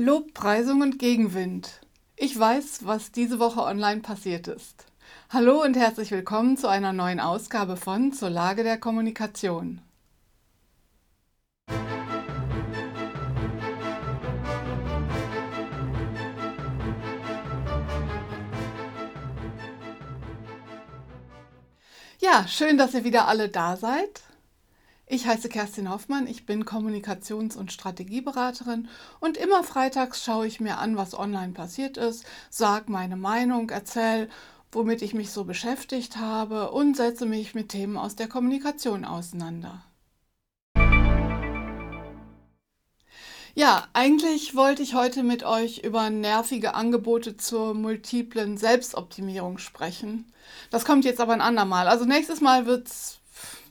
Lobpreisung und Gegenwind. Ich weiß, was diese Woche online passiert ist. Hallo und herzlich willkommen zu einer neuen Ausgabe von Zur Lage der Kommunikation. Ja, schön, dass ihr wieder alle da seid. Ich heiße Kerstin Hoffmann, ich bin Kommunikations- und Strategieberaterin und immer freitags schaue ich mir an, was online passiert ist, sage meine Meinung, erzähle, womit ich mich so beschäftigt habe und setze mich mit Themen aus der Kommunikation auseinander. Ja, eigentlich wollte ich heute mit euch über nervige Angebote zur multiplen Selbstoptimierung sprechen. Das kommt jetzt aber ein andermal. Also nächstes Mal wird es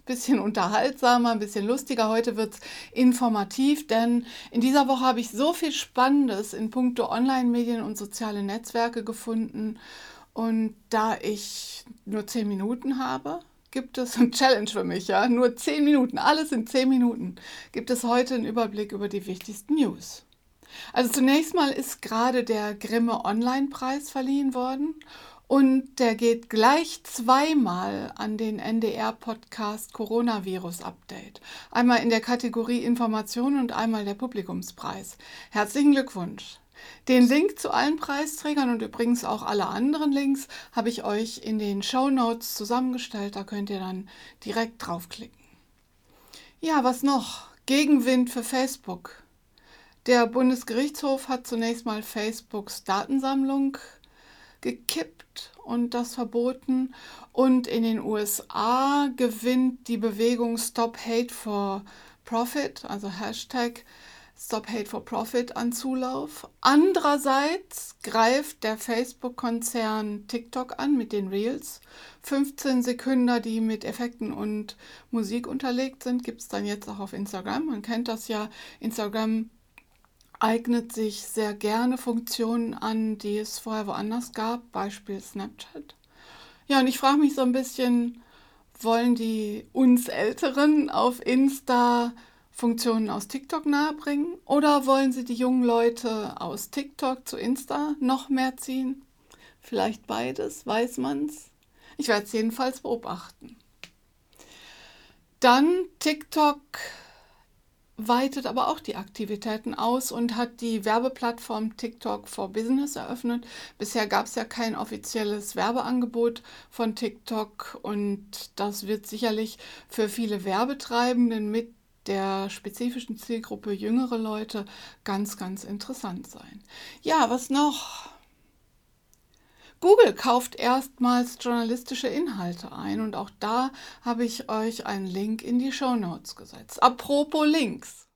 bisschen unterhaltsamer, ein bisschen lustiger. Heute wird es informativ, denn in dieser Woche habe ich so viel Spannendes in puncto Online-Medien und soziale Netzwerke gefunden. Und da ich nur zehn Minuten habe, gibt es ein Challenge für mich, ja. Nur zehn Minuten, alles in zehn Minuten, gibt es heute einen Überblick über die wichtigsten News. Also zunächst mal ist gerade der Grimme Online-Preis verliehen worden und der geht gleich zweimal an den NDR-Podcast Coronavirus Update. Einmal in der Kategorie Information und einmal der Publikumspreis. Herzlichen Glückwunsch! Den Link zu allen Preisträgern und übrigens auch alle anderen Links habe ich euch in den Show Notes zusammengestellt. Da könnt ihr dann direkt draufklicken. Ja, was noch? Gegenwind für Facebook. Der Bundesgerichtshof hat zunächst mal Facebooks Datensammlung gekippt und das verboten. Und in den USA gewinnt die Bewegung Stop Hate for Profit, also Hashtag Stop Hate for Profit an Zulauf. Andererseits greift der Facebook-Konzern TikTok an mit den Reels. 15 Sekunden, die mit Effekten und Musik unterlegt sind, gibt es dann jetzt auch auf Instagram. Man kennt das ja. Instagram eignet sich sehr gerne Funktionen an, die es vorher woanders gab, Beispiel Snapchat. Ja, und ich frage mich so ein bisschen, wollen die uns Älteren auf Insta Funktionen aus TikTok nahebringen oder wollen sie die jungen Leute aus TikTok zu Insta noch mehr ziehen? Vielleicht beides, weiß man's. Ich werde es jedenfalls beobachten. Dann TikTok weitet aber auch die Aktivitäten aus und hat die Werbeplattform TikTok for Business eröffnet. Bisher gab es ja kein offizielles Werbeangebot von TikTok und das wird sicherlich für viele Werbetreibenden mit der spezifischen Zielgruppe jüngere Leute ganz, ganz interessant sein. Ja, was noch? Google kauft erstmals journalistische Inhalte ein und auch da habe ich euch einen Link in die Show Notes gesetzt. Apropos Links.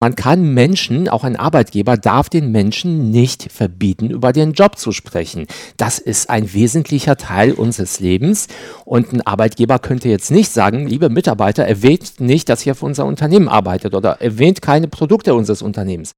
Man kann Menschen, auch ein Arbeitgeber darf den Menschen nicht verbieten, über den Job zu sprechen. Das ist ein wesentlicher Teil unseres Lebens. Und ein Arbeitgeber könnte jetzt nicht sagen, liebe Mitarbeiter, erwähnt nicht, dass ihr für unser Unternehmen arbeitet oder erwähnt keine Produkte unseres Unternehmens.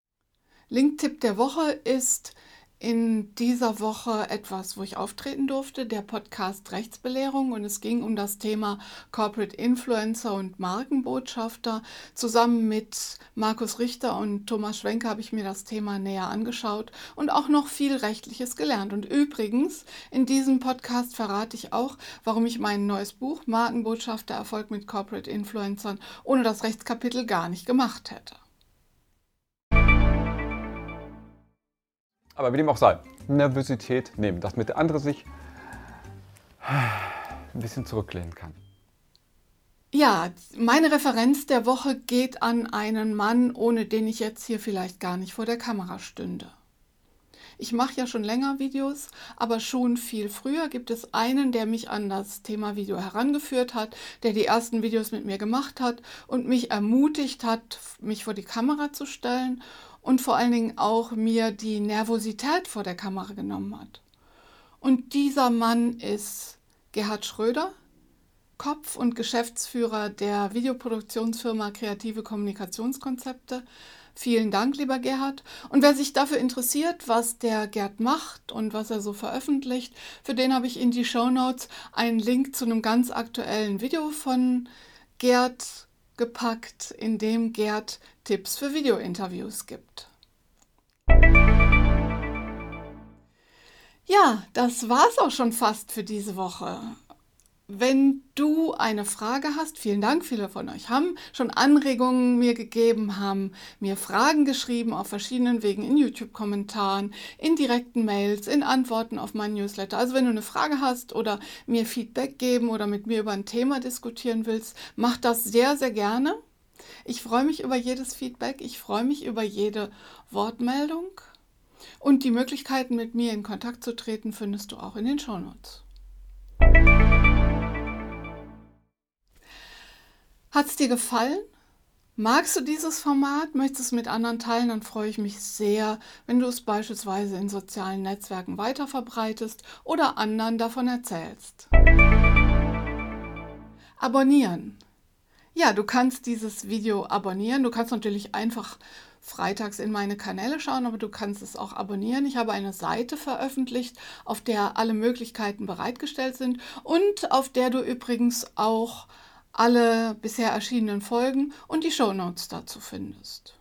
Linktipp der Woche ist in dieser Woche etwas, wo ich auftreten durfte, der Podcast Rechtsbelehrung und es ging um das Thema Corporate Influencer und Markenbotschafter. Zusammen mit Markus Richter und Thomas Schwenke habe ich mir das Thema näher angeschaut und auch noch viel Rechtliches gelernt. Und übrigens, in diesem Podcast verrate ich auch, warum ich mein neues Buch Markenbotschafter Erfolg mit Corporate Influencern ohne das Rechtskapitel gar nicht gemacht hätte. Aber wie dem auch sei, Nervosität nehmen, dass mit der andere sich ein bisschen zurücklehnen kann. Ja, meine Referenz der Woche geht an einen Mann, ohne den ich jetzt hier vielleicht gar nicht vor der Kamera stünde. Ich mache ja schon länger Videos, aber schon viel früher gibt es einen, der mich an das Thema Video herangeführt hat, der die ersten Videos mit mir gemacht hat und mich ermutigt hat, mich vor die Kamera zu stellen und vor allen Dingen auch mir die Nervosität vor der Kamera genommen hat. Und dieser Mann ist Gerhard Schröder, Kopf und Geschäftsführer der Videoproduktionsfirma Kreative Kommunikationskonzepte. Vielen Dank, lieber Gerhard. Und wer sich dafür interessiert, was der Gerd macht und was er so veröffentlicht, für den habe ich in die Show Notes einen Link zu einem ganz aktuellen Video von Gerd gepackt, in dem Gerd Tipps für Videointerviews gibt. Ja, das war's auch schon fast für diese Woche. Wenn du eine Frage hast, vielen Dank, viele von euch haben schon Anregungen mir gegeben, haben mir Fragen geschrieben auf verschiedenen Wegen, in YouTube-Kommentaren, in direkten Mails, in Antworten auf meinen Newsletter. Also wenn du eine Frage hast oder mir Feedback geben oder mit mir über ein Thema diskutieren willst, mach das sehr, sehr gerne. Ich freue mich über jedes Feedback, ich freue mich über jede Wortmeldung. Und die Möglichkeiten, mit mir in Kontakt zu treten, findest du auch in den Shownotes. Hat es dir gefallen? Magst du dieses Format? Möchtest du es mit anderen teilen? Dann freue ich mich sehr, wenn du es beispielsweise in sozialen Netzwerken weiterverbreitest oder anderen davon erzählst. Abonnieren. Ja, du kannst dieses Video abonnieren. Du kannst natürlich einfach freitags in meine Kanäle schauen, aber du kannst es auch abonnieren. Ich habe eine Seite veröffentlicht, auf der alle Möglichkeiten bereitgestellt sind und auf der du übrigens auch alle bisher erschienenen Folgen und die Shownotes dazu findest.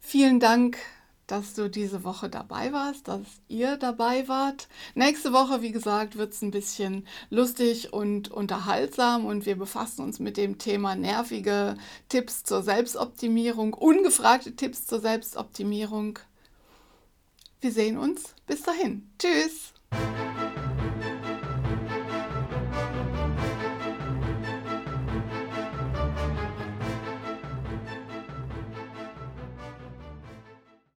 Vielen Dank, dass du diese Woche dabei warst, dass ihr dabei wart. Nächste Woche, wie gesagt, wird es ein bisschen lustig und unterhaltsam und wir befassen uns mit dem Thema nervige Tipps zur Selbstoptimierung, ungefragte Tipps zur Selbstoptimierung. Wir sehen uns. Bis dahin. Tschüss.